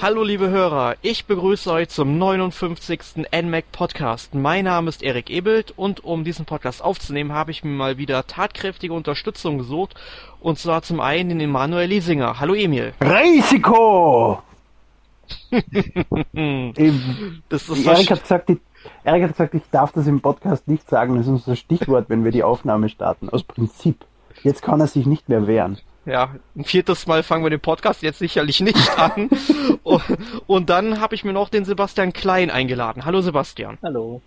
Hallo liebe Hörer, ich begrüße euch zum 59. NMAC Podcast. Mein Name ist Erik Ebelt und um diesen Podcast aufzunehmen, habe ich mir mal wieder tatkräftige Unterstützung gesucht und zwar zum einen den Emanuel Liesinger. Hallo Emil. Risiko! das ist Erik hat gesagt, die, Erik hat gesagt, ich darf das im Podcast nicht sagen. Das ist unser Stichwort, wenn wir die Aufnahme starten. Aus Prinzip. Jetzt kann er sich nicht mehr wehren ja, ein viertes Mal fangen wir den Podcast jetzt sicherlich nicht an. und, und dann habe ich mir noch den Sebastian Klein eingeladen. Hallo Sebastian. Hallo.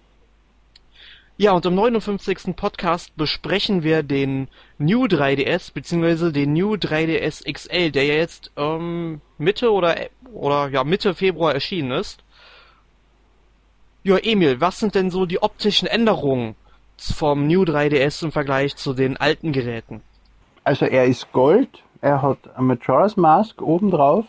Ja, und im 59. Podcast besprechen wir den New 3DS, beziehungsweise den New 3DS XL, der ja jetzt ähm, Mitte oder, oder ja, Mitte Februar erschienen ist. Ja, Emil, was sind denn so die optischen Änderungen vom New 3DS im Vergleich zu den alten Geräten? Also er ist Gold, er hat ein Majora's Mask obendrauf.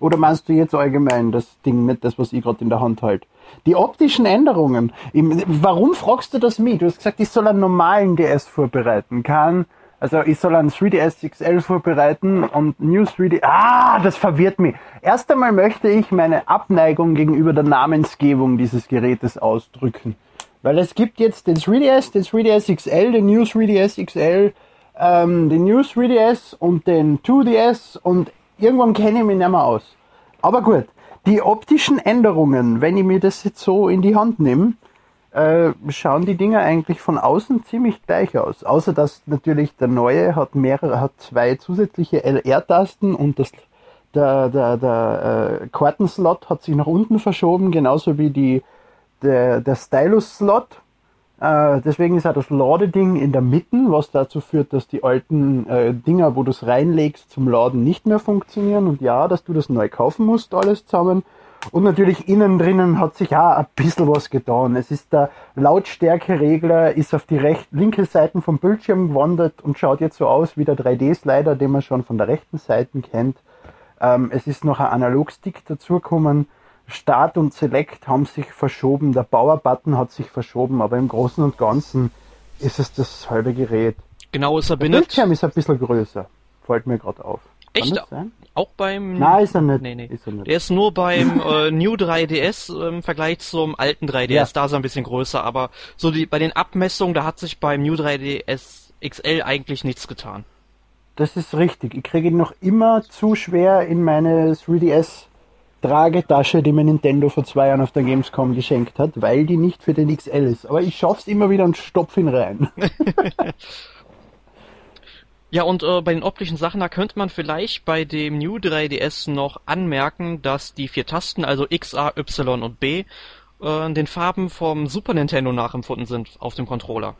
Oder meinst du jetzt allgemein das Ding, nicht das, was ich gerade in der Hand halte? Die optischen Änderungen. Warum fragst du das mich? Du hast gesagt, ich soll einen normalen DS vorbereiten. Kann, also ich soll einen 3DS XL vorbereiten und New 3D. Ah, das verwirrt mich. Erst einmal möchte ich meine Abneigung gegenüber der Namensgebung dieses Gerätes ausdrücken. Weil es gibt jetzt den 3DS, den 3DS XL, den New 3DS XL, ähm, den New 3DS und den 2DS und irgendwann kenne ich mich nicht mehr aus. Aber gut, die optischen Änderungen, wenn ich mir das jetzt so in die Hand nehme, äh, schauen die Dinger eigentlich von außen ziemlich gleich aus. Außer dass natürlich der neue hat mehrere, hat zwei zusätzliche LR-Tasten und das, der, der, der äh, Kartenslot hat sich nach unten verschoben, genauso wie die, der, der Stylus-Slot äh, deswegen ist auch das Ladeding in der Mitte, was dazu führt, dass die alten äh, Dinger, wo du es reinlegst zum Laden, nicht mehr funktionieren. Und ja, dass du das neu kaufen musst, alles zusammen. Und natürlich innen drinnen hat sich auch ein bisschen was getan. Es ist der Lautstärkeregler, ist auf die recht, linke Seite vom Bildschirm gewandert und schaut jetzt so aus wie der 3D-Slider, den man schon von der rechten Seite kennt. Ähm, es ist noch ein Analogstick dazugekommen. Start und Select haben sich verschoben, der Power-Button hat sich verschoben, aber im Großen und Ganzen ist es das halbe Gerät. Genau, es verbindet. Der Bildschirm ist ein bisschen größer, fällt mir gerade auf. Echt? Auch beim. Nein, ist er nicht. Nee, nee. Ist er nicht. Der ist nur beim äh, New 3DS äh, im Vergleich zum alten 3DS. Ja. Da ist er ein bisschen größer, aber so die bei den Abmessungen, da hat sich beim New 3DS XL eigentlich nichts getan. Das ist richtig. Ich kriege ihn noch immer zu schwer in meine 3DS Tragetasche, die mir Nintendo vor zwei Jahren auf der Gamescom geschenkt hat, weil die nicht für den XL ist. Aber ich schaff's immer wieder und stopf ihn rein. ja, und äh, bei den optischen Sachen, da könnte man vielleicht bei dem New 3DS noch anmerken, dass die vier Tasten, also X, A, Y und B, äh, den Farben vom Super Nintendo nachempfunden sind auf dem Controller.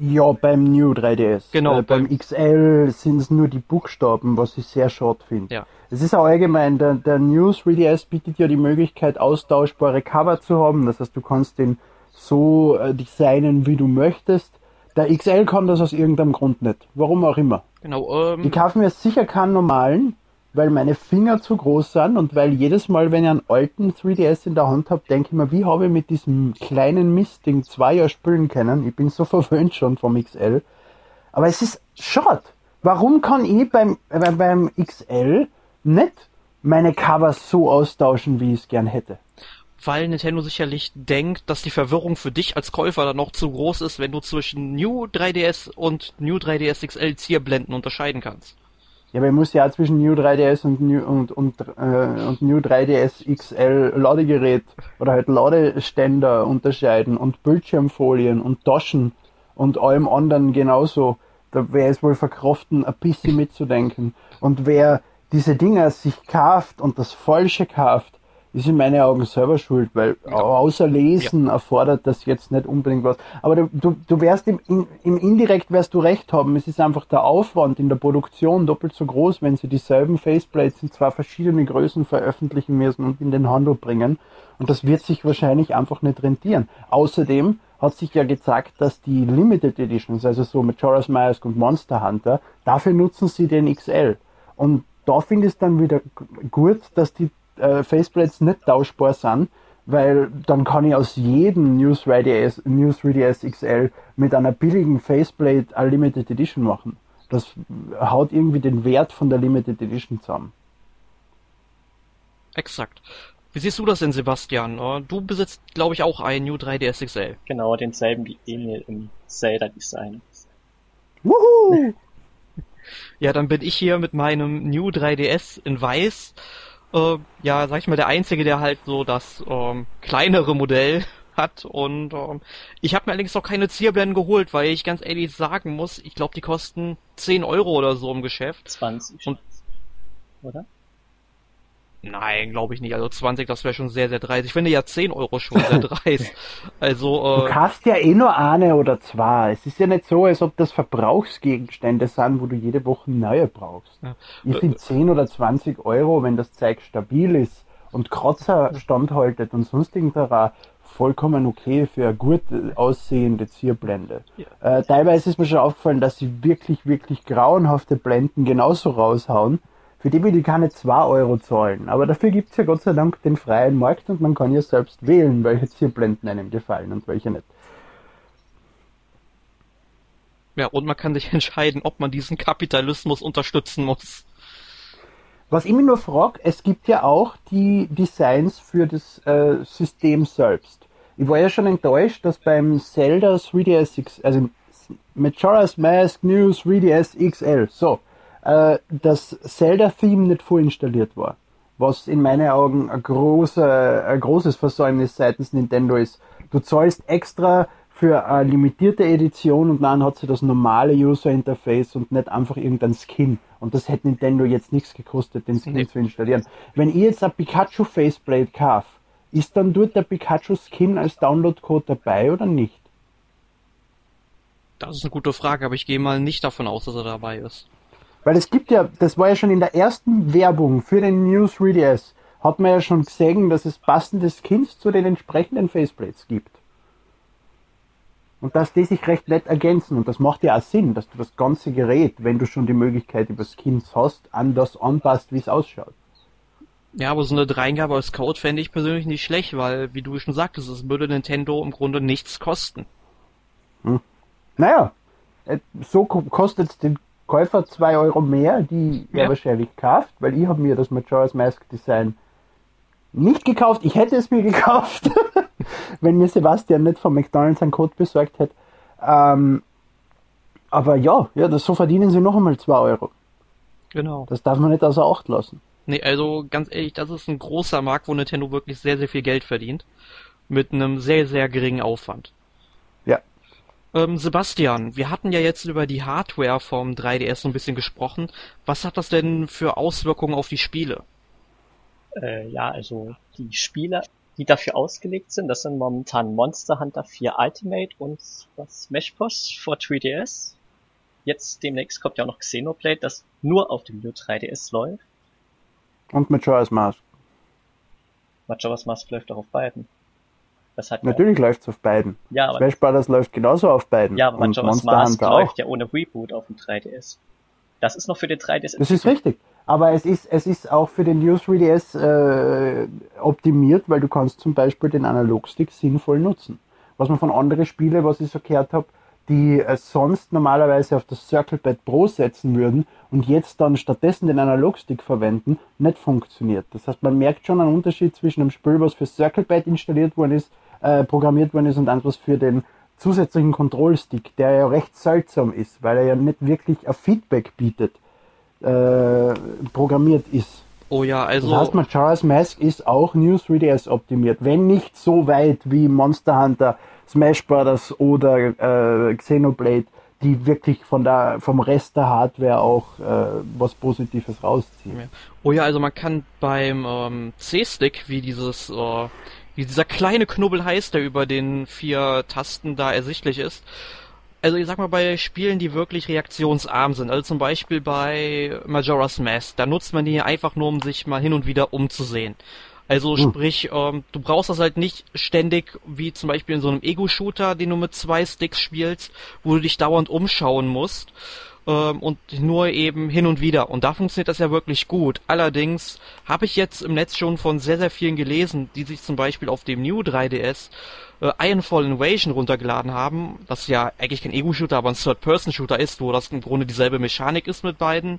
Ja, beim New 3DS. Genau. Äh, beim XL sind es nur die Buchstaben, was ich sehr schade finde. Ja. Es ist auch allgemein, der, der New 3DS bietet ja die Möglichkeit, austauschbare Cover zu haben. Das heißt, du kannst den so äh, designen, wie du möchtest. Der XL kann das aus irgendeinem Grund nicht. Warum auch immer. Genau. Ähm, ich kaufe mir sicher keinen normalen, weil meine Finger zu groß sind und weil jedes Mal, wenn ich einen alten 3DS in der Hand habe, denke ich mir, wie habe ich mit diesem kleinen Mistding zwei Jahre spielen können? Ich bin so verwöhnt schon vom XL. Aber es ist schade. Warum kann ich beim, äh, beim XL nicht meine Covers so austauschen, wie ich es gern hätte? Weil Nintendo sicherlich denkt, dass die Verwirrung für dich als Käufer dann noch zu groß ist, wenn du zwischen New 3DS und New 3DS XL Zierblenden unterscheiden kannst. Ja, aber ich muss ja auch zwischen New 3DS und New, und, und, äh, und New 3DS XL Ladegerät oder halt Ladeständer unterscheiden und Bildschirmfolien und Taschen und allem anderen genauso. Da wäre es wohl verkraften, ein bisschen mitzudenken. Und wer diese Dinger sich kauft und das Falsche kauft, ist in meinen Augen selber schuld, weil ja. außer Lesen ja. erfordert das jetzt nicht unbedingt was. Aber du, du, du wärst im, im Indirekt wirst du recht haben. Es ist einfach der Aufwand in der Produktion doppelt so groß, wenn sie dieselben Faceplates in zwei verschiedene Größen veröffentlichen müssen und in den Handel bringen. Und das wird sich wahrscheinlich einfach nicht rentieren. Außerdem hat sich ja gezeigt, dass die Limited Editions, also so Majora's Mask und Monster Hunter, dafür nutzen sie den XL. Und da finde ich es dann wieder gut, dass die äh, Faceplates nicht tauschbar sind, weil dann kann ich aus jedem News 3DS, News 3DS XL mit einer billigen Faceplate eine Limited Edition machen. Das haut irgendwie den Wert von der Limited Edition zusammen. Exakt. Wie siehst du das denn, Sebastian? Äh, du besitzt, glaube ich, auch einen New 3DS XL. Genau, denselben wie Emil im Zelda-Design. Wuhu! Ja, dann bin ich hier mit meinem New 3DS in weiß. Äh, ja, sag ich mal, der einzige, der halt so das ähm, kleinere Modell hat. Und ähm, ich habe mir allerdings auch keine Zierblenden geholt, weil ich ganz ehrlich sagen muss, ich glaube, die kosten 10 Euro oder so im Geschäft. 20. Und- oder? Nein, glaube ich nicht. Also 20, das wäre schon sehr, sehr dreist. Ich finde ja 10 Euro schon sehr dreist. Also, Du äh, kaufst ja eh nur eine oder zwei. Es ist ja nicht so, als ob das Verbrauchsgegenstände sind, wo du jede Woche neue brauchst. Ja. Ich finde 10 oder 20 Euro, wenn das Zeug stabil ist und Kratzer standhaltet und sonst irgendeiner vollkommen okay für eine gut aussehende Zierblende. Ja. Äh, teilweise ist mir schon aufgefallen, dass sie wirklich, wirklich grauenhafte Blenden genauso raushauen, für die will ich keine 2 Euro zahlen. Aber dafür gibt's ja Gott sei Dank den freien Markt und man kann ja selbst wählen, welche Zierblenden einem gefallen und welche nicht. ja, und man kann sich entscheiden, ob man diesen Kapitalismus unterstützen muss. Was ich mich nur frage, es gibt ja auch die Designs für das äh, System selbst. Ich war ja schon enttäuscht, dass beim Zelda 3DS X, also Majora's Mask New 3DS XL, so, äh, das Zelda-Theme nicht vorinstalliert war. Was in meinen Augen ein, großer, ein großes Versäumnis seitens Nintendo ist. Du zahlst extra für eine limitierte Edition und dann hat sie das normale User Interface und nicht einfach irgendein Skin. Und das hätte Nintendo jetzt nichts gekostet, den Skin Nee. zu installieren. Wenn ich jetzt ein Pikachu Faceplate kaufe, ist dann dort der Pikachu Skin als Downloadcode dabei oder nicht? Das ist eine gute Frage, aber ich gehe mal nicht davon aus, dass er dabei ist. Weil es gibt ja, das war ja schon in der ersten Werbung für den New 3DS, hat man ja schon gesehen, dass es passende Skins zu den entsprechenden Faceplates gibt. Und dass die sich recht nett ergänzen. Und das macht ja auch Sinn, dass du das ganze Gerät, wenn du schon die Möglichkeit über Skins hast, an das anpasst, wie es ausschaut. Ja, aber so eine Dreingabe als Code fände ich persönlich nicht schlecht, weil, wie du schon sagtest, es würde Nintendo im Grunde nichts kosten. Naja, äh, so kostet es den Käufer zwei Euro mehr, die er Ja. wahrscheinlich kauft, weil ich habe mir das Majora's Mask Design nicht gekauft. Ich hätte es mir gekauft, wenn mir Sebastian nicht von McDonalds einen Code besorgt hätte. Ähm, aber ja, ja, das, so verdienen sie noch einmal zwei Euro. Genau. Das darf man nicht außer Acht lassen. Nee, also ganz ehrlich, das ist ein großer Markt, wo Nintendo wirklich sehr, sehr viel Geld verdient. Mit einem sehr, sehr geringen Aufwand. Ähm, Sebastian, wir hatten ja jetzt über die Hardware vom 3DS so ein bisschen gesprochen. Was hat das denn für Auswirkungen auf die Spiele? Äh, ja, also die Spiele, die dafür ausgelegt sind, das sind momentan Monster Hunter 4 Ultimate und das Smash Bros. for 3DS. Jetzt demnächst kommt ja auch noch Xenoblade, das nur auf dem New 3DS läuft. Und Majora's Mask. Majora's Mask läuft auch auf beiden. Das hat ja, Natürlich läuft's auf beiden. ja, aber, Smash Brothers läuft genauso auf beiden. ja, aber und Majora's Monster Mask Hunter auch. läuft ja ohne Reboot auf dem 3DS. Das ist noch für den 3DS. Das ist richtig. Aber es ist, es ist auch für den New 3DS äh, optimiert, weil du kannst zum Beispiel den Analogstick sinnvoll nutzen. Was man von anderen Spielen, was ich so gehört habe, die äh, sonst normalerweise auf das Circle Pad Pro setzen würden und jetzt dann stattdessen den Analogstick verwenden, nicht funktioniert. Das heißt, man merkt schon einen Unterschied zwischen einem Spiel, was für Circle Pad installiert worden ist, äh, programmiert worden ist und was für den zusätzlichen Control-Stick, der ja recht seltsam ist, weil er ja nicht wirklich ein Feedback bietet, äh, programmiert ist. Oh ja, also. Das heißt, Majora's Mask ist auch New 3DS optimiert, wenn nicht so weit wie Monster Hunter, Smash Brothers oder äh, Xenoblade, die wirklich von der, vom Rest der Hardware auch äh, was Positives rausziehen. Oh ja, also man kann beim ähm, C-Stick, wie dieses, äh, wie dieser kleine Knubbel heißt, der über den vier Tasten da ersichtlich ist. Also ich sag mal, bei Spielen, die wirklich reaktionsarm sind, also zum Beispiel bei Majora's Mask, da nutzt man die einfach nur, um sich mal hin und wieder umzusehen. Also Hm. sprich, ähm, du brauchst das halt nicht ständig, wie zum Beispiel in so einem Ego-Shooter, den du mit zwei Sticks spielst, wo du dich dauernd umschauen musst ähm, und nur eben hin und wieder. Und da funktioniert das ja wirklich gut. Allerdings habe ich jetzt im Netz schon von sehr, sehr vielen gelesen, die sich zum Beispiel auf dem New 3DS äh, Ironfall Invasion runtergeladen haben, was ja eigentlich kein Ego-Shooter, aber ein Third-Person-Shooter ist, wo das im Grunde dieselbe Mechanik ist mit beiden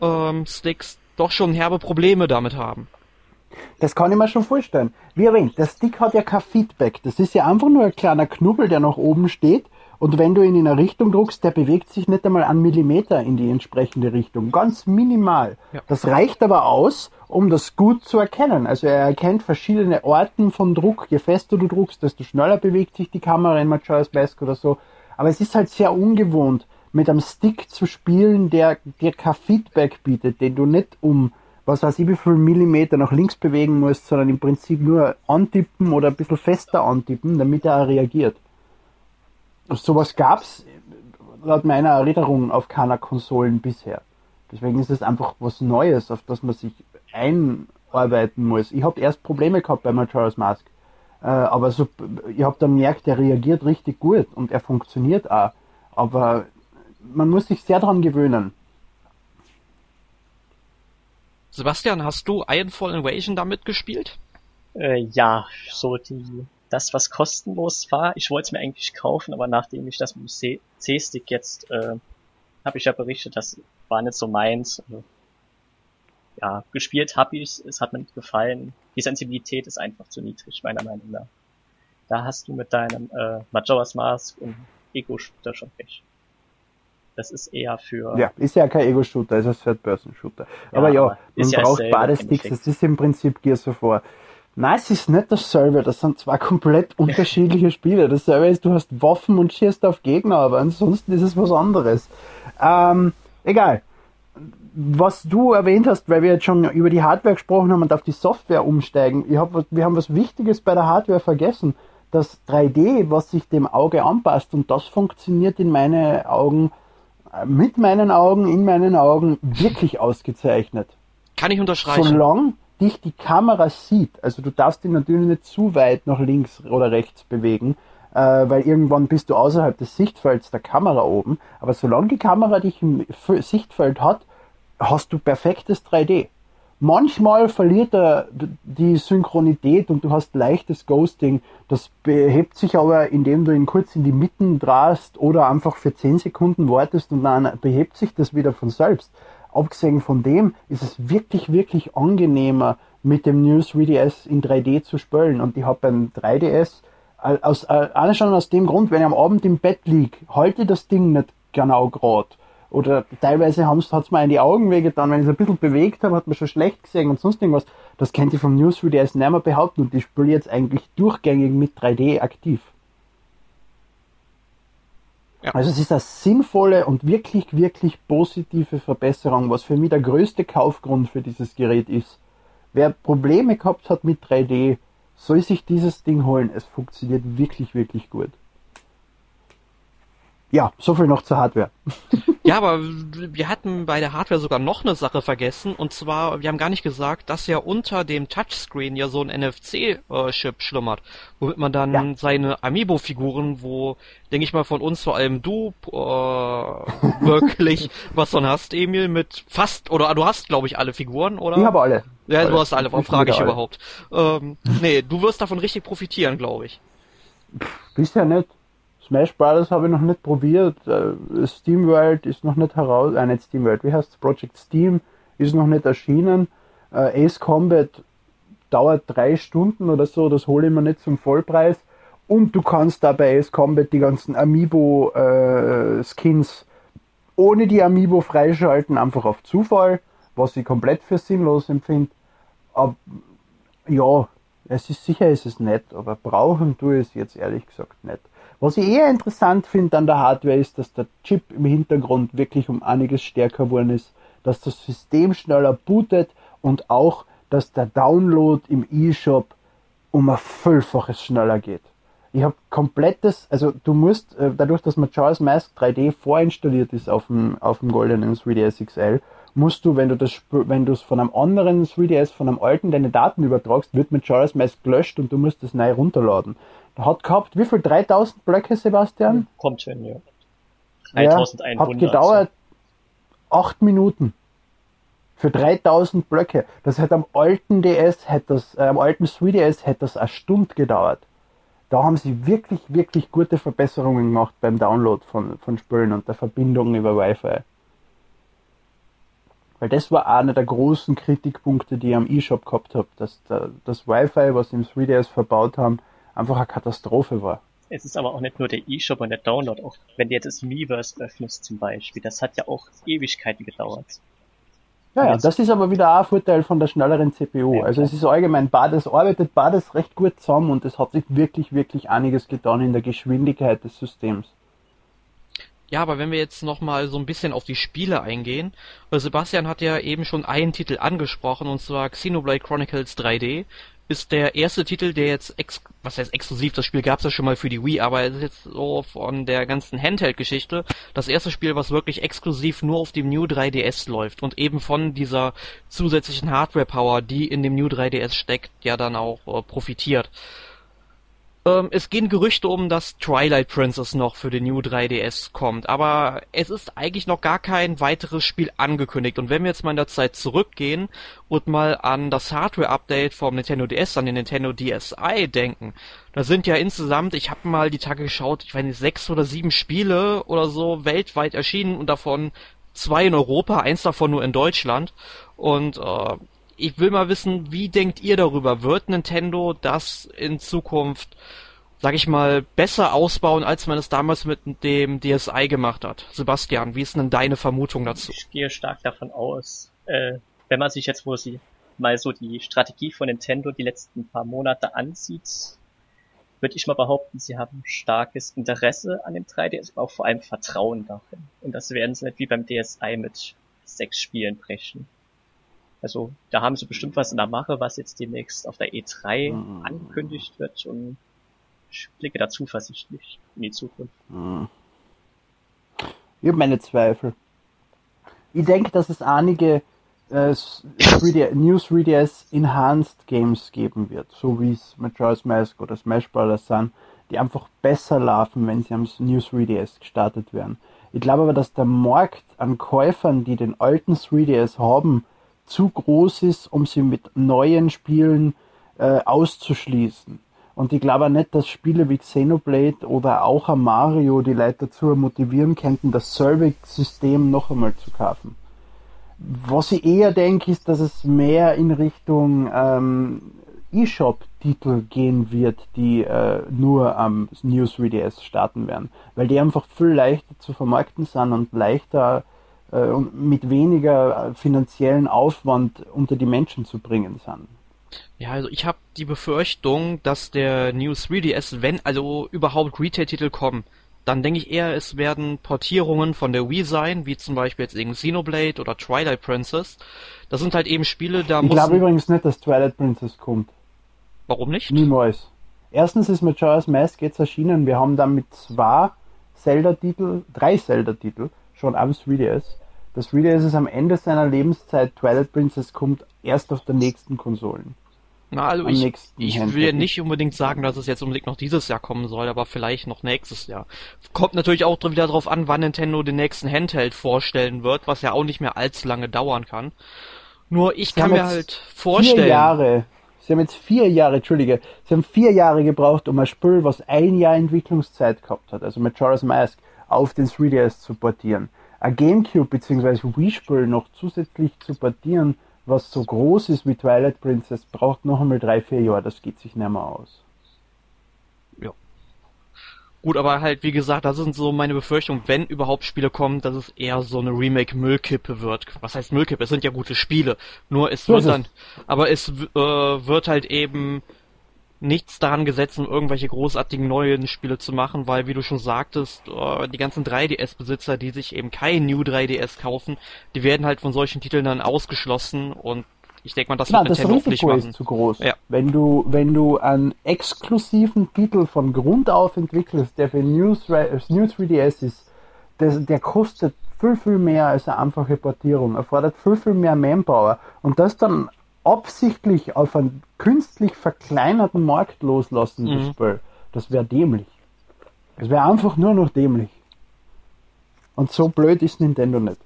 ähm, Sticks, doch schon herbe Probleme damit haben. Das kann ich mir schon vorstellen. Wie erwähnt, der Stick hat ja kein Feedback. Das ist ja einfach nur ein kleiner Knubbel, der nach oben steht. Und wenn du ihn in eine Richtung druckst, der bewegt sich nicht einmal einen Millimeter in die entsprechende Richtung. Ganz minimal. Ja. Das reicht aber aus, um das gut zu erkennen. Also er erkennt verschiedene Orten von Druck. Je fester du druckst, desto schneller bewegt sich die Kamera in Majora's Mask oder so. Aber es ist halt sehr ungewohnt, mit einem Stick zu spielen, der dir kein Feedback bietet, den du nicht um was weiß ich, wie viel Millimeter nach links bewegen musst, sondern im Prinzip nur antippen oder ein bisschen fester antippen, damit er reagiert. Sowas gab's laut meiner Erinnerung auf keiner Konsolen bisher. Deswegen ist es einfach was Neues, auf das man sich einarbeiten muss. Ich habe erst Probleme gehabt bei Majora's Mask. Äh, aber so, ich habe dann gemerkt, er reagiert richtig gut und er funktioniert auch. Aber man muss sich sehr daran gewöhnen. Sebastian, hast du Ironfall Invasion damit gespielt? Äh, ja, so die, das, was kostenlos war. Ich wollte es mir eigentlich kaufen, aber nachdem ich das mit dem C-Stick jetzt, äh, habe ich ja berichtet, das war nicht so meins. Also, ja, gespielt habe ich es hat mir nicht gefallen. Die Sensibilität ist einfach zu niedrig, meiner Meinung nach. Da hast du mit deinem äh, Majora's Mask und Ego-Shooter schon recht. Das ist eher für. Ja, ist ja kein Ego-Shooter, ist ein Third-Person-Shooter. Ja, aber ja, man ja braucht beide Sticks, das ist im Prinzip Gears of War. Nein, es ist nicht dasselbe, das sind zwei komplett unterschiedliche Spiele. Dasselbe ist, du hast Waffen und schießt auf Gegner, aber ansonsten ist es was anderes. Ähm, egal. Was du erwähnt hast, weil wir jetzt schon über die Hardware gesprochen haben und auf die Software umsteigen, ich hab, wir haben was Wichtiges bei der Hardware vergessen. Das 3D, was sich dem Auge anpasst, und das funktioniert in meinen Augen mit meinen Augen, in meinen Augen wirklich ausgezeichnet. Kann ich unterschreiben. Solange dich die Kamera sieht, also du darfst dich natürlich nicht zu weit nach links oder rechts bewegen, äh, weil irgendwann bist du außerhalb des Sichtfelds der Kamera oben, aber solange die Kamera dich im Sichtfeld hat, hast du perfektes 3D. Manchmal verliert er die Synchronität und du hast leichtes Ghosting. Das behebt sich aber, indem du ihn kurz in die Mitten drast oder einfach für 10 Sekunden wartest und dann behebt sich das wieder von selbst. Abgesehen von dem ist es wirklich, wirklich angenehmer, mit dem New 3DS in 3D zu spielen. Und ich habe beim 3DS, aus, äh, schon aus dem Grund, wenn ich am Abend im Bett liege, halte das Ding nicht genau gerade oder teilweise hat es mir in die Augen wehgetan, wenn ich es ein bisschen bewegt habe, hat man schon schlecht gesehen und sonst irgendwas. Das kennt ihr vom News 3DS nicht mehr behaupten und ich spiele jetzt eigentlich durchgängig mit 3D aktiv. Ja. Also es ist eine sinnvolle und wirklich, wirklich positive Verbesserung, was für mich der größte Kaufgrund für dieses Gerät ist. Wer Probleme gehabt hat mit 3D, soll sich dieses Ding holen. Es funktioniert wirklich, wirklich gut. Ja, so viel noch zur Hardware. ja, aber wir hatten bei der Hardware sogar noch eine Sache vergessen. Und zwar, wir haben gar nicht gesagt, dass ja unter dem Touchscreen ja so ein NFC-Chip schlummert. Womit man dann ja. seine Amiibo-Figuren, wo, denke ich mal, von uns vor allem du äh, wirklich was von hast, Emil, mit fast, oder du hast, glaube ich, alle Figuren, oder? Ich habe alle. Ja, alle. du hast alle, warum frage ich alle. überhaupt? Ähm, nee, du wirst davon richtig profitieren, glaube ich. Bisher nicht. Smash Brothers habe ich noch nicht probiert. Äh, Steam World ist noch nicht heraus. Äh, nicht Steam World, wie heißt es? Project Steam ist noch nicht erschienen. Äh, Ace Combat dauert drei Stunden oder so. Das hole ich mir nicht zum Vollpreis. Und du kannst da bei Ace Combat die ganzen Amiibo-Skins äh, ohne die Amiibo freischalten, einfach auf Zufall, was ich komplett für sinnlos empfinde. Aber ja, es ist sicher, ist es nett, aber brauchen ich es jetzt ehrlich gesagt nicht. Was ich eher interessant finde an der Hardware ist, dass der Chip im Hintergrund wirklich um einiges stärker geworden ist, dass das System schneller bootet und auch, dass der Download im eShop um ein Vielfaches schneller geht. Ich habe komplettes, also du musst, äh, dadurch, dass Majora's Mask 3D vorinstalliert ist auf dem, auf dem goldenen 3DS XL, musst du, wenn du das, wenn du es von einem anderen 3DS, von einem alten deine Daten übertragst, wird Majora's Mask gelöscht und du musst es neu runterladen. Hat gehabt, wie viel? 3000 Blöcke, Sebastian? Kommt hin, ja. 3100. Ja, hat gedauert so. 8 Minuten. Für 3000 Blöcke. Das hätte am alten DS, hätte das, äh, am alten 3DS hätte das eine Stunde gedauert. Da haben sie wirklich, wirklich gute Verbesserungen gemacht beim Download von, von Spielen und der Verbindung über Wi-Fi. Weil das war einer der großen Kritikpunkte, die ich am eShop gehabt habe, dass das Wi-Fi, was sie im 3DS verbaut haben, einfach eine Katastrophe war. Es ist aber auch nicht nur der eShop und der Download, auch wenn du jetzt das Miiverse öffnest zum Beispiel, das hat ja auch Ewigkeiten gedauert. Ja, ja, das ist aber wieder auch ein Vorteil von der schnelleren CPU. Ja, also es ist allgemein, beides arbeitet beides recht gut zusammen und es hat sich wirklich, wirklich einiges getan in der Geschwindigkeit des Systems. Ja, aber wenn wir jetzt nochmal so ein bisschen auf die Spiele eingehen, äh, Sebastian hat ja eben schon einen Titel angesprochen, und zwar Xenoblade Chronicles 3D. Ist der erste Titel, der jetzt, ex was heißt exklusiv, das Spiel gab's ja schon mal für die Wii, aber es ist jetzt so von der ganzen Handheld-Geschichte das erste Spiel, was wirklich exklusiv nur auf dem New 3DS läuft und eben von dieser zusätzlichen Hardware-Power, die in dem New 3DS steckt, ja dann auch äh, profitiert. Ähm, es gehen Gerüchte um, dass Twilight Princess noch für den New 3DS kommt, aber es ist eigentlich noch gar kein weiteres Spiel angekündigt. Und wenn wir jetzt mal in der Zeit zurückgehen und mal an das Hardware-Update vom Nintendo DS, an den Nintendo DSi denken, da sind ja insgesamt, ich habe mal die Tage geschaut, ich weiß nicht, sechs oder sieben Spiele oder so weltweit erschienen und davon zwei in Europa, eins davon nur in Deutschland. Und äh, ich will mal wissen, wie denkt ihr darüber? Wird Nintendo das in Zukunft, sag ich mal, besser ausbauen, als man es damals mit dem DSi gemacht hat? Sebastian, wie ist denn deine Vermutung dazu? Ich gehe stark davon aus, äh, wenn man sich jetzt, wo sie mal so die Strategie von Nintendo die letzten paar Monate ansieht, würde ich mal behaupten, sie haben starkes Interesse an dem 3DS, aber auch vor allem Vertrauen darin. Und das werden sie nicht wie beim DSi mit sechs Spielen brechen. Also da haben sie bestimmt was in der Mache, was jetzt demnächst auf der E3 Mhm. angekündigt wird und ich blicke da zuversichtlich in die Zukunft. Ich habe meine Zweifel. Ich denke, dass es einige äh, 3D, New 3DS Enhanced Games geben wird, so wie es Majora's Mask oder Smash Bros. sind, die einfach besser laufen, wenn sie am New 3DS gestartet werden. Ich glaube aber, dass der Markt an Käufern, die den alten 3DS haben, zu groß ist, um sie mit neuen Spielen äh, auszuschließen. Und ich glaube auch nicht, dass Spiele wie Xenoblade oder auch ein Mario die Leute dazu motivieren könnten, das Service-System noch einmal zu kaufen. Was ich eher denke, ist, dass es mehr in Richtung ähm, eShop-Titel gehen wird, die äh, nur am New 3DS starten werden. Weil die einfach viel leichter zu vermarkten sind und leichter und mit weniger äh, finanziellen Aufwand unter die Menschen zu bringen sind. Ja, also ich habe die Befürchtung, dass der New 3DS, wenn also überhaupt Retail-Titel kommen, dann denke ich eher, es werden Portierungen von der Wii sein, wie zum Beispiel jetzt eben Xenoblade oder Twilight Princess. Das sind halt eben Spiele, da Ich muss. glaube übrigens nicht, dass Twilight Princess kommt. Warum nicht? Niemals. Erstens ist Majora's Mask jetzt erschienen. Wir haben dann mit zwei Zelda-Titel, drei Zelda-Titel schon am 3DS. Das 3DS ist am Ende seiner Lebenszeit. Twilight Princess kommt erst auf der nächsten Konsolen. Na, also am ich, ich will nicht unbedingt sagen, dass es jetzt unbedingt noch dieses Jahr kommen soll, aber vielleicht noch nächstes Jahr. Kommt natürlich auch wieder darauf an, wann Nintendo den nächsten Handheld vorstellen wird, was ja auch nicht mehr allzu lange dauern kann. Nur ich Sie kann mir halt vorstellen. Vier Jahre. Sie haben jetzt vier Jahre, Entschuldige, sie haben vier Jahre gebraucht, um ein Spiel, was ein Jahr Entwicklungszeit gehabt hat, also Majora's Mask, auf den 3DS zu portieren. Ein Gamecube bzw. Wii-Spiel noch zusätzlich zu portieren, was so groß ist wie Twilight Princess, braucht noch einmal drei, vier Jahre, das geht sich nicht mehr aus. Gut, aber halt, wie gesagt, das sind so meine Befürchtungen, wenn überhaupt Spiele kommen, dass es eher so eine Remake-Müllkippe wird. Was heißt Müllkippe? Es sind ja gute Spiele. Nur es wird dann, aber es äh, wird halt eben nichts daran gesetzt, um irgendwelche großartigen neuen Spiele zu machen, weil, wie du schon sagtest, äh, die ganzen 3DS-Besitzer, die sich eben kein New 3DS kaufen, die werden halt von solchen Titeln dann ausgeschlossen und ich denke mal, das wird das Nintendo nicht Risiko machen. ist zu groß. Ja. Wenn du, wenn du einen exklusiven Titel von Grund auf entwickelst, der für New, 3 das New 3DS ist, das, der kostet viel, viel mehr als eine einfache Portierung, erfordert viel, viel mehr Manpower und das dann absichtlich auf einen künstlich verkleinerten Markt loslassen, das Mhm. Spiel, das wäre dämlich. Das wäre einfach nur noch dämlich. Und so blöd ist Nintendo nicht.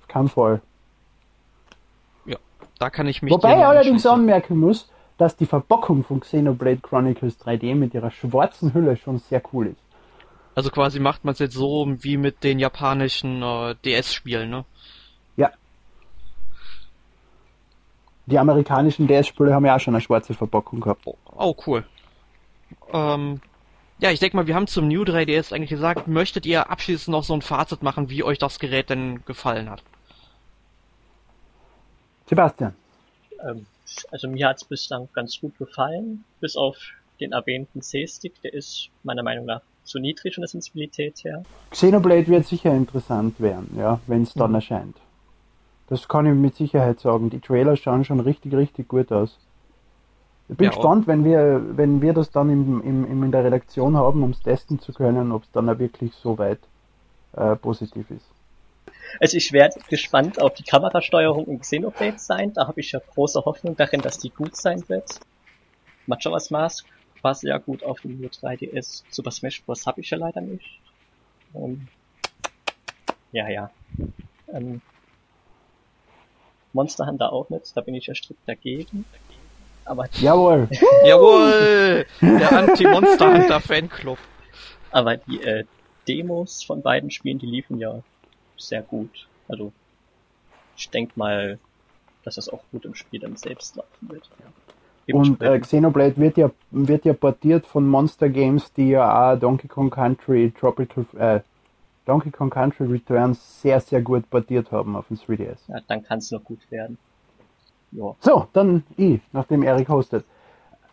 Auf keinen Fall. Ja, da kann ich mich Wobei ich allerdings anmerken muss, dass die Verpackung von Xenoblade Chronicles 3D mit ihrer schwarzen Hülle schon sehr cool ist. Also quasi macht man es jetzt so wie mit den japanischen äh, DS-Spielen, ne? Ja. Die amerikanischen DS-Spiele haben ja auch schon eine schwarze Verpackung gehabt. Oh, oh cool. Ähm, ja, ich denke mal, wir haben zum New 3DS eigentlich gesagt, möchtet ihr abschließend noch so ein Fazit machen, wie euch das Gerät denn gefallen hat? Sebastian. Ähm, also mir hat's bislang ganz gut gefallen, bis auf den erwähnten C-Stick, der ist meiner Meinung nach zu niedrig von der Sensibilität her. Xenoblade wird sicher interessant werden, ja, wenn es dann mhm. erscheint. Das kann ich mit Sicherheit sagen. Die Trailer schauen schon richtig, richtig gut aus. Ich bin ja, gespannt, wenn wir, wenn wir das dann im, im, in der Redaktion haben, um es testen zu können, ob es dann auch wirklich so weit äh, positiv ist. Also ich werde gespannt auf die Kamerasteuerung in Xenoblade sein. Da habe ich ja große Hoffnung darin, dass die gut sein wird. Majora's Mask war sehr gut auf dem New 3DS. Super Smash Bros. habe ich ja leider nicht. Ähm, ja, ja. Ähm, Monster Hunter auch nicht, da bin ich ja strikt dagegen. Aber Jawohl! Jawohl! Der Anti-Monster Hunter Fanclub. Aber die äh, Demos von beiden Spielen, die liefen ja sehr gut. Also ich denke mal, dass das auch gut im Spiel dann selbst laufen wird. Ja. Und äh, Xenoblade wird ja, wird ja portiert von Monster Games, die ja auch Donkey Kong Country Tropical, äh, Donkey Kong Country Returns sehr, sehr gut portiert haben auf dem 3DS. Ja, dann kann es noch gut werden. Ja. So, dann ich, nachdem Erik hostet.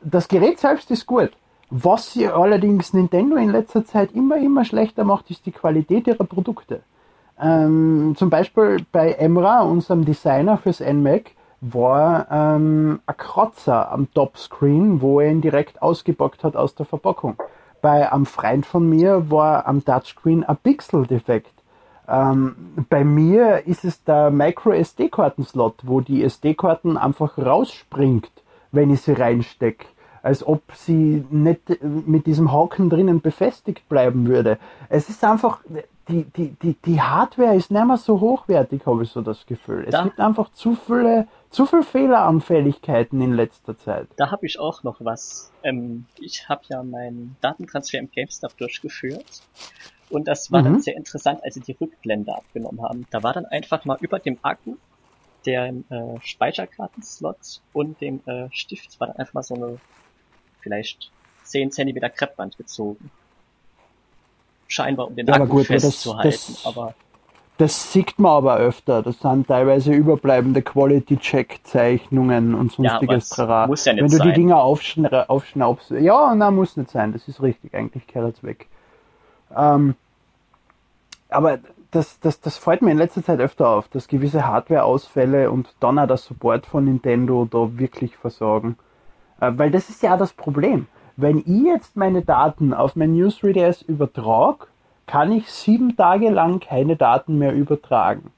Das Gerät selbst ist gut. Was sie allerdings Nintendo in letzter Zeit immer, immer schlechter macht, ist die Qualität ihrer Produkte. Ähm, zum Beispiel bei Emra, unserem Designer fürs NMAC, war ähm, ein Kratzer am Topscreen, wo er ihn direkt ausgepackt hat aus der Verpackung. Bei einem Freund von mir war am Touchscreen ein Pixel-Defekt. Ähm, bei mir ist es der Micro SD-Karten-Slot, wo die SD-Karten einfach rausspringt, wenn ich sie reinstecke. Als ob sie nicht mit diesem Haken drinnen befestigt bleiben würde. Es ist einfach, die, die, die, die Hardware ist nicht mehr so hochwertig, habe ich so das Gefühl. Es da, gibt einfach zu viele, zu viele Fehleranfälligkeiten in letzter Zeit. Da habe ich auch noch was. Ähm, ich habe ja meinen Datentransfer im GameStop durchgeführt. Und das war mhm. dann sehr interessant, als sie die Rückblende abgenommen haben. Da war dann einfach mal über dem Akku, der äh, Speicherkartenslot und dem äh, Stift war dann einfach mal so eine vielleicht 10 cm Kreppband gezogen scheinbar um den ja, Akku gut, festzuhalten. Das, das, aber das sieht man aber öfter. Das sind teilweise überbleibende Quality-Check-Zeichnungen und sonstiges ja, Muss ja nicht Wenn du sein. die Dinger aufschna aufschnaubst. Ja, na, muss nicht sein. Das ist richtig. Eigentlich kehrt weg. Ähm, aber das, das, das fällt mir in letzter Zeit öfter auf, dass gewisse Hardware-Ausfälle und dann auch der Support von Nintendo da wirklich versorgen. Äh, weil das ist ja auch das Problem. Wenn ich jetzt meine Daten auf mein News 3DS übertrage, kann ich sieben Tage lang keine Daten mehr übertragen.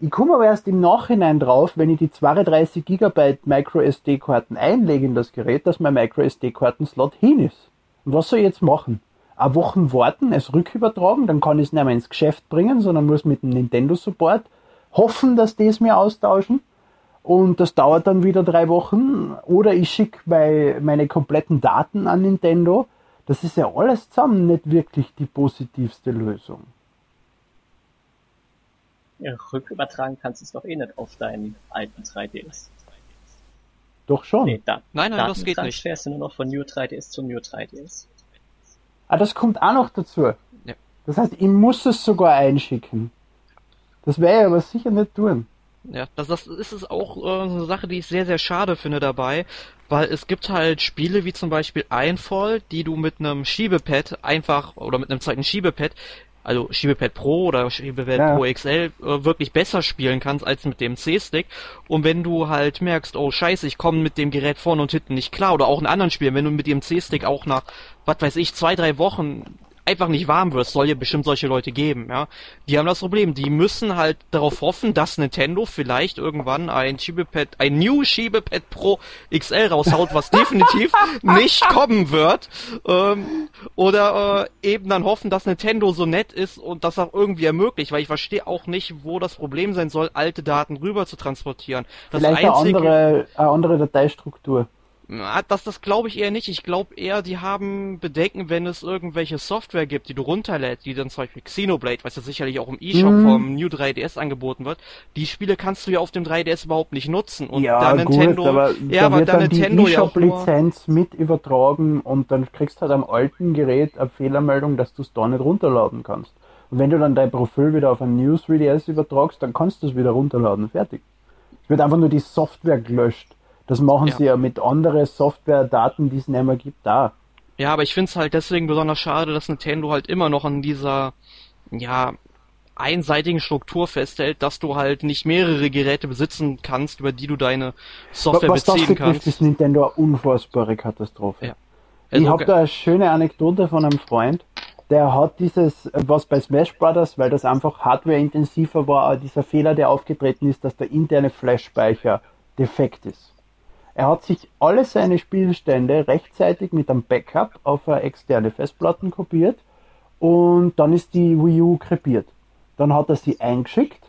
Ich komme aber erst im Nachhinein drauf, wenn ich die 32 GB Micro SD Karten einlege in das Gerät, dass mein Micro SD Karten-Slot hin ist. Und was soll ich jetzt machen? Eine Woche warten, es rückübertragen, dann kann ich es nicht mehr ins Geschäft bringen, sondern muss mit dem Nintendo Support hoffen, dass die es mir austauschen und das dauert dann wieder drei Wochen. Oder ich schicke meine kompletten Daten an Nintendo. Das ist ja alles zusammen nicht wirklich die positivste Lösung. Ja, rückübertragen kannst du es doch eh nicht auf deinen alten 3DS. Doch schon. Nee, da, nein, nein, das geht nicht. Transferst du nur noch von New 3DS zu New 3DS. Ah, das kommt auch noch dazu. Ja. Das heißt, ich muss es sogar einschicken. Das werde ich aber sicher nicht tun. Ja, das, das ist es auch äh, eine Sache, die ich sehr, sehr schade finde dabei, weil es gibt halt Spiele wie zum Beispiel Einfall, die du mit einem Schiebepad einfach, oder mit einem zweiten Schiebepad, also Schiebepad Pro oder Schiebepad ja. Pro XL, äh, wirklich besser spielen kannst als mit dem C-Stick. Und wenn du halt merkst, oh scheiße, ich komme mit dem Gerät vorne und hinten nicht klar, oder auch in anderen Spielen, wenn du mit dem C-Stick auch nach, was weiß ich, zwei, drei Wochen einfach nicht warm wirst, soll ja bestimmt solche Leute geben, ja. Die haben das Problem, die müssen halt darauf hoffen, dass Nintendo vielleicht irgendwann ein Schiebepad, ein New Schiebepad Pro XL raushaut, was definitiv nicht kommen wird. Ähm, oder äh, eben dann hoffen, dass Nintendo so nett ist und das auch irgendwie ermöglicht, weil ich verstehe auch nicht, wo das Problem sein soll, alte Daten rüber zu transportieren. Das vielleicht einzige, eine andere, eine andere Dateistruktur. Das, das glaube ich eher nicht. Ich glaube eher, die haben Bedenken, wenn es irgendwelche Software gibt, die du runterlädst, die dann zum Beispiel Xenoblade, was ja sicherlich auch im eShop Mhm. vom New 3DS angeboten wird. Die Spiele kannst du ja auf dem 3DS überhaupt nicht nutzen. Und ja, da Nintendo, gut, aber ja, da aber wird da dann die Nintendo ja auch nur, eShop-Lizenz mit übertragen und dann kriegst du halt am alten Gerät eine Fehlermeldung, dass du es da nicht runterladen kannst. Und wenn du dann dein Profil wieder auf ein New 3DS übertragst, dann kannst du es wieder runterladen. Fertig. Es wird einfach nur die Software gelöscht. Das machen Ja. sie ja mit anderen Software-Daten, die es nicht mehr gibt, da. Ja, aber ich find's halt deswegen besonders schade, dass Nintendo halt immer noch an dieser, ja, einseitigen Struktur festhält, dass du halt nicht mehrere Geräte besitzen kannst, über die du deine Software Was das beziehen betrifft, kannst. ist Nintendo eine unfassbare Katastrophe. Ja. ich Also, habe da eine schöne Anekdote von einem Freund, der hat dieses, was bei Smash Brothers, weil das einfach hardwareintensiver war, dieser Fehler, der aufgetreten ist, dass der interne Flash-Speicher defekt ist. Er hat sich alle seine Spielstände rechtzeitig mit einem Backup auf eine externe Festplatte kopiert und dann ist die Wii U krepiert. Dann hat er sie eingeschickt,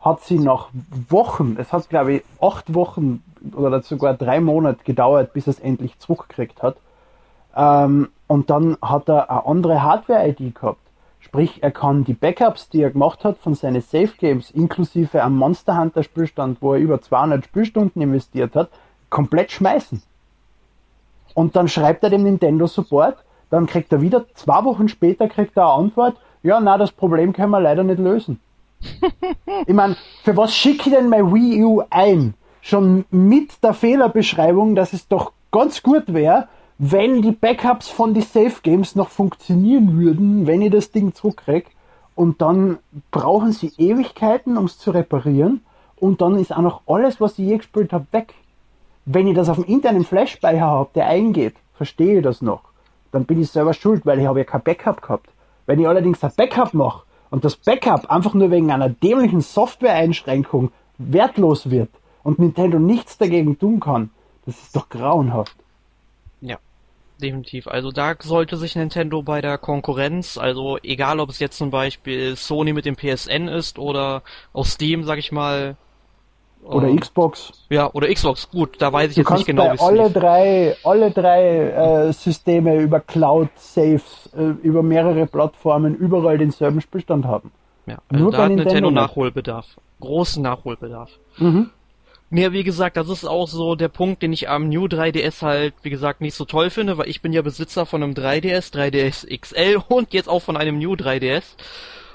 hat sie nach Wochen, es hat glaube ich acht Wochen oder sogar drei Monate gedauert, bis er es endlich zurückgekriegt hat. Ähm, und dann hat er eine andere Hardware-ID gehabt. Sprich, er kann die Backups, die er gemacht hat von seinen Safe Games, inklusive einem Monster Hunter Spielstand, wo er über 200 Spielstunden investiert hat, komplett schmeißen. Und dann schreibt er dem Nintendo Support, dann kriegt er wieder, zwei Wochen später kriegt er eine Antwort, ja, na, das Problem können wir leider nicht lösen. ich meine, für was schicke ich denn mein Wii U ein? Schon mit der Fehlerbeschreibung, dass es doch ganz gut wäre, wenn die Backups von die Safe Games noch funktionieren würden, wenn ich das Ding zurückkriege. Und dann brauchen sie Ewigkeiten, um es zu reparieren. Und dann ist auch noch alles, was ich je gespielt habe, weg. Wenn ich das auf dem internen Flash-Speicher habe, der eingeht, verstehe ich das noch. Dann bin ich selber schuld, weil ich habe ja kein Backup gehabt. Wenn ich allerdings ein Backup mache und das Backup einfach nur wegen einer dämlichen Software-Einschränkung wertlos wird und Nintendo nichts dagegen tun kann, das ist doch grauenhaft. Ja, definitiv. Also da sollte sich Nintendo bei der Konkurrenz, also egal ob es jetzt zum Beispiel Sony mit dem PSN ist oder aus Steam, sag ich mal. Oder ähm, Xbox. Ja, oder Xbox, gut, da weiß ich Du jetzt nicht genau, wie es alle drei, alle drei äh, Systeme über Cloud-Saves, äh, über mehrere Plattformen überall denselben Spielstand haben. Ja, also nur da hat Nintendo Nintendo. Nachholbedarf. Großen Nachholbedarf. Mhm. Ja, wie gesagt, das ist auch so der Punkt, den ich am New 3DS halt, wie gesagt, nicht so toll finde, weil ich bin ja Besitzer von einem 3DS, 3DS XL und jetzt auch von einem New 3DS.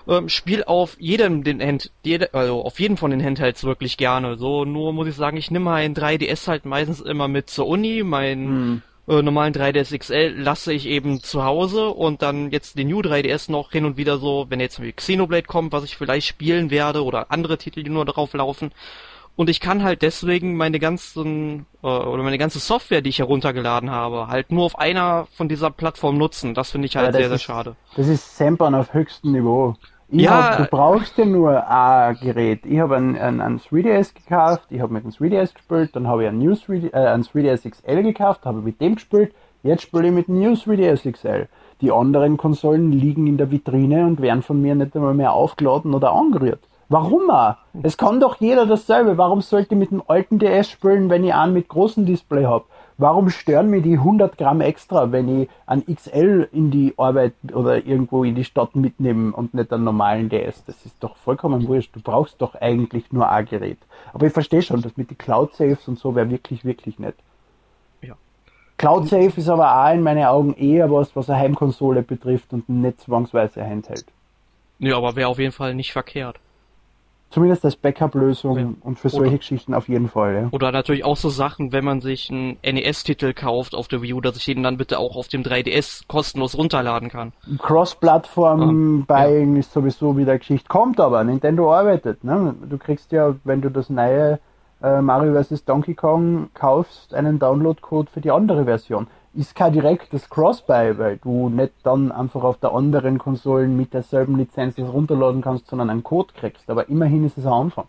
Ähm, spiel auf jedem den Hand, jede, also auf jeden von den Handhelds wirklich gerne. So, nur muss ich sagen, ich nehme meinen 3DS halt meistens immer mit zur Uni, meinen äh, normalen 3DS XL lasse ich eben zu Hause und dann jetzt den New 3DS noch hin und wieder so, wenn jetzt wie Xenoblade kommt, was ich vielleicht spielen werde oder andere Titel, die nur darauf laufen. Und ich kann halt deswegen meine ganzen äh, oder meine ganze Software, die ich heruntergeladen habe, halt nur auf einer von dieser Plattform nutzen. Das finde ich halt Ja, sehr, sehr ist- schade. Das ist Sempern auf höchstem Niveau. Ich Ja. hab, du brauchst ja nur ein Gerät. Ich habe ein, ein, ein 3DS gekauft, ich habe mit dem 3DS gespielt, dann habe ich ein, New 3D, äh, ein 3DS XL gekauft, habe mit dem gespielt, jetzt spiele ich mit dem New 3DS XL. Die anderen Konsolen liegen in der Vitrine und werden von mir nicht einmal mehr aufgeladen oder angerührt. Warum auch? Es kann doch jeder dasselbe. Warum sollte ich mit dem alten DS spielen, wenn ich einen mit großem Display habe? Warum stören mir die 100 Gramm extra, wenn ich ein XL in die Arbeit oder irgendwo in die Stadt mitnehme und nicht einen normalen DS? Das ist doch vollkommen wurscht. Du brauchst doch eigentlich nur ein Gerät. Aber ich verstehe schon, das mit den Cloud Saves und so wäre wirklich, wirklich nett. Ja. Cloud Save ist aber auch in meinen Augen eher was, was eine Heimkonsole betrifft und nicht zwangsweise Handheld. Nö, aber wäre auf jeden Fall nicht verkehrt. Zumindest als Backup-Lösung Ja. und für solche Oder- Geschichten auf jeden Fall. Ja. Oder natürlich auch so Sachen, wenn man sich einen NES-Titel kauft auf der Wii U, dass ich den dann bitte auch auf dem 3DS kostenlos runterladen kann. Cross-Plattform-Buying ist sowieso wieder Geschichte. Kommt aber, Nintendo arbeitet. Ne? Du kriegst ja, wenn du das neue äh, Mario vs. Donkey Kong kaufst, einen Download-Code für die andere Version. Ist kein direktes Cross-Buy, weil du nicht dann einfach auf der anderen Konsole mit derselben Lizenz das runterladen kannst, sondern einen Code kriegst. Aber immerhin ist es ein Anfang.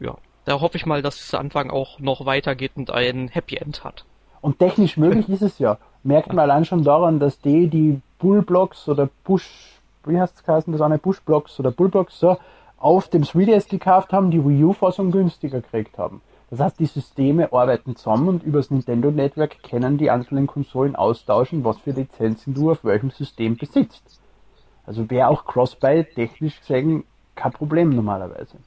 Ja. Da hoffe ich mal, dass dieser Anfang auch noch weitergeht und ein Happy End hat. Und technisch möglich ist es ja. Merkt man allein schon daran, dass die, die Bullblocks oder Push, wie heißt es geheißen, das eine Pushblocks oder Bullblocks, so, auf dem 3DS gekauft haben, die Wii U-Fassung günstiger gekriegt haben. Das heißt, die Systeme arbeiten zusammen und übers Nintendo Network können die einzelnen Konsolen austauschen, was für Lizenzen du auf welchem System besitzt. Also wäre auch Cross-Buy technisch gesehen kein Problem normalerweise.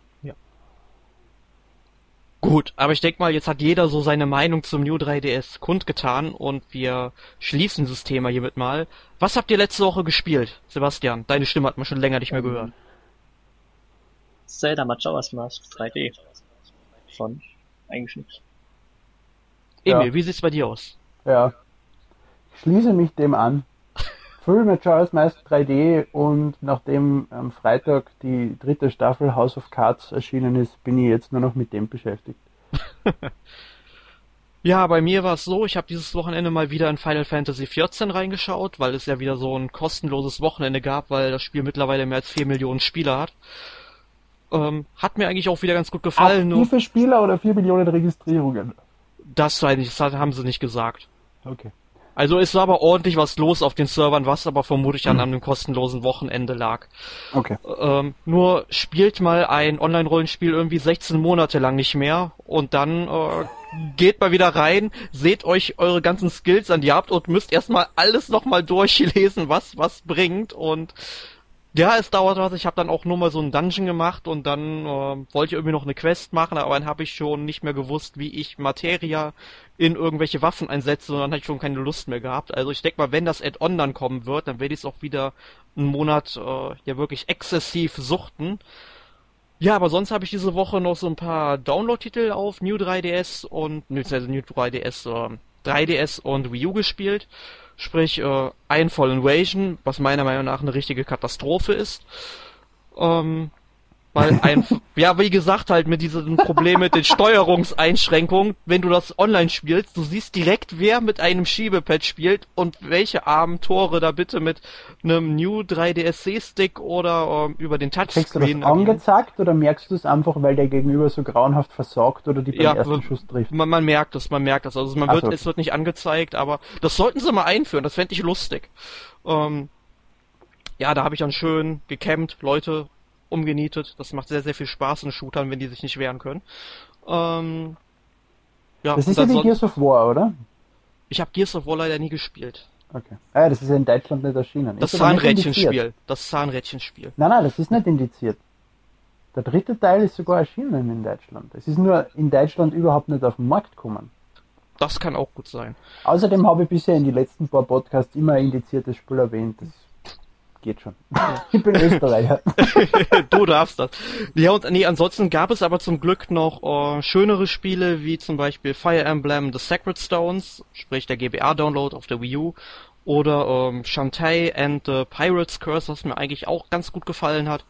Gut, aber ich denke mal, jetzt hat jeder so seine Meinung zum New 3DS kundgetan und wir schließen das Thema hiermit mal. Was habt ihr letzte Woche gespielt, Sebastian? Deine Stimme hat man schon länger nicht mehr gehört. Zelda Majora's Mask 3D. Schon eigentlich nichts. Emil, Ja. wie sieht's bei dir aus? Ja. Ich schließe mich dem an. Full Majora's Mask 3D und nachdem am Freitag die dritte Staffel House of Cards erschienen ist, bin ich jetzt nur noch mit dem beschäftigt. Ja, bei mir war es so, ich habe dieses Wochenende mal wieder in Final Fantasy XIV reingeschaut, weil es ja wieder so ein kostenloses Wochenende gab, weil das Spiel mittlerweile mehr als 4 Millionen Spieler hat. Ähm, hat mir eigentlich auch wieder ganz gut gefallen, nur Aktive Spieler oder 4 Millionen Registrierungen? das weiß ich, das haben sie nicht gesagt. Okay. Also es war aber ordentlich was los auf den Servern, was aber vermutlich an einem kostenlosen Wochenende lag. Okay. Ähm, nur spielt mal ein Online-Rollenspiel irgendwie 16 Monate lang nicht mehr und dann äh, geht mal wieder rein, seht euch eure ganzen Skills an, die habt und müsst erstmal alles nochmal durchlesen, was was bringt und ja, es dauert was. Ich habe dann auch nur mal so einen Dungeon gemacht und dann äh, wollte ich irgendwie noch eine Quest machen, aber dann habe ich schon nicht mehr gewusst, wie ich Materia in irgendwelche Waffen einsetze und dann hatte ich schon keine Lust mehr gehabt. Also ich denke mal, wenn das Add-on dann kommen wird, dann werde ich es auch wieder einen Monat äh, ja wirklich exzessiv suchten. Ja, aber sonst habe ich diese Woche noch so ein paar Download-Titel auf New 3DS und also New 3DS, äh, 3DS und Wii U gespielt. Sprich, äh, ein Fall Invasion, was meiner Meinung nach eine richtige Katastrophe ist. Ähm, weil ein, ja, wie gesagt, halt mit diesem Problem mit den Steuerungseinschränkungen, wenn du das online spielst, du siehst direkt, wer mit einem Schiebepad spielt und welche armen Tore da bitte mit einem New 3DS-C-Stick oder ähm, über den Kriegst du das Touchscreen angezeigt oder merkst du es einfach, weil der Gegenüber so grauenhaft versagt oder die beim Ja, ersten Schuss trifft? Man, man merkt es, man merkt es. Also man wird, so. es wird nicht angezeigt, aber das sollten sie mal einführen. Das fände ich lustig. Ähm, ja, da habe ich dann schön gecampt, Leute umgenietet. Das macht sehr, sehr viel Spaß in Shootern, wenn die sich nicht wehren können. Ähm, ja, Das ist ja wie Gears of War, oder? ich habe Gears of War leider nie gespielt. Okay. Ah, das ist ja in Deutschland nicht erschienen. Das. Zahnrädchenspiel. Das Zahnrädchenspiel. Nein, nein, das ist nicht indiziert. Der dritte Teil ist sogar erschienen in Deutschland. Es ist nur in Deutschland überhaupt nicht auf den Markt gekommen. Das kann auch gut sein. Außerdem habe ich bisher in den letzten paar Podcasts immer indiziertes Spiel erwähnt. Das geht schon. ich bin Österreicher. du darfst das. Ja, und nee, ansonsten gab es aber zum Glück noch äh, schönere Spiele, wie zum Beispiel Fire Emblem The Sacred Stones, sprich der GBA-Download auf der Wii U, oder ähm, Shantae and the Pirate's Curse, was mir eigentlich auch ganz gut gefallen hat.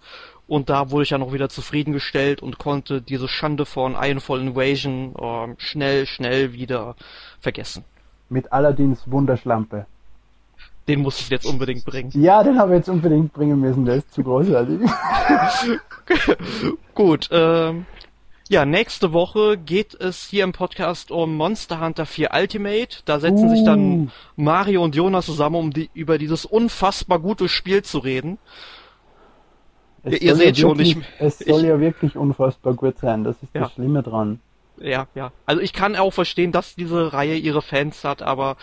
Und da wurde ich dann auch wieder zufriedengestellt und konnte diese Schande von Ironfall Invasion ähm, schnell, schnell wieder vergessen. Mit Aladdins Wunderschlampe. Den muss ich jetzt unbedingt bringen. Ja, den habe ich jetzt unbedingt bringen müssen. Der ist zu großartig. Gut, ähm, ja, nächste Woche geht es hier im Podcast um Monster Hunter 4 Ultimate. Da setzen sich Uh. dann Mario und Jonas zusammen, um die, über dieses unfassbar gute Spiel zu reden. Es Ihr- ihr seht ja schon, wirklich, ich- Es soll ich- ja wirklich unfassbar gut sein. Das ist Ja. das Schlimme dran. Ja, ja. Also ich kann auch verstehen, dass diese Reihe ihre Fans hat, aber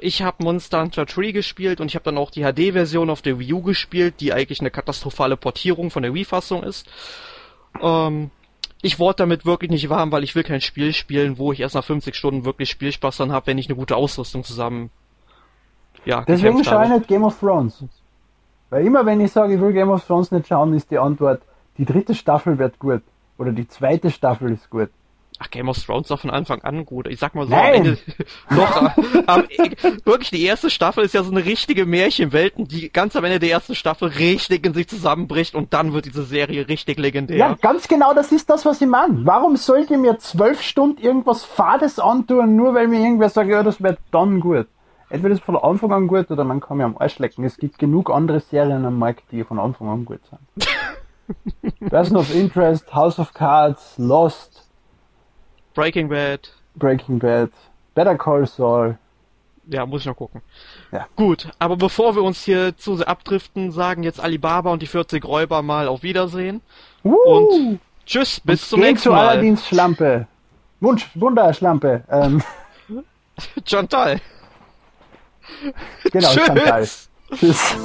ich habe Monster Hunter 3 gespielt und ich habe dann auch die HD-Version auf der Wii U gespielt, die eigentlich eine katastrophale Portierung von der Wii-Fassung ist. Ähm, ich wurde damit wirklich nicht warm, weil ich will kein Spiel spielen, wo ich erst nach 50 Stunden wirklich Spielspaß dann habe, wenn ich eine gute Ausrüstung zusammen ja, Deswegen schaue ich nicht Game of Thrones. Weil immer wenn ich sage, ich will Game of Thrones nicht schauen, ist die Antwort, die dritte Staffel wird gut. Oder die zweite Staffel ist gut. Ach, Game of Thrones war von Anfang an gut. Ich sag mal so, Nein! am Ende, doch, am, wirklich, die erste Staffel ist ja so eine richtige Märchenwelt, und die ganz am Ende der ersten Staffel richtig in sich zusammenbricht und dann wird diese Serie richtig legendär. Ja, ganz genau, das ist das, was ich meine. Warum sollte mir zwölf Stunden irgendwas Fades antun, nur weil mir irgendwer sagt, ja, das wird dann gut. Entweder ist es von Anfang an gut oder man kann mir am Arsch lecken. Es gibt genug andere Serien am Markt, die von Anfang an gut sind. Person of Interest, House of Cards, Lost, Breaking Bad, Breaking Bad, Better Call Saul. ja, muss ich noch gucken. Ja. Gut, aber bevor wir uns hier zu sehr abdriften, sagen jetzt Alibaba und die 40 Räuber mal auf Wiedersehen. Uh, Und tschüss, bis zum geh nächsten zu Mal. Aladdins Schlampe. Wunsch, Wunderschlampe. Ähm, Chantal. genau, Tschüss. Chantal. Tschüss.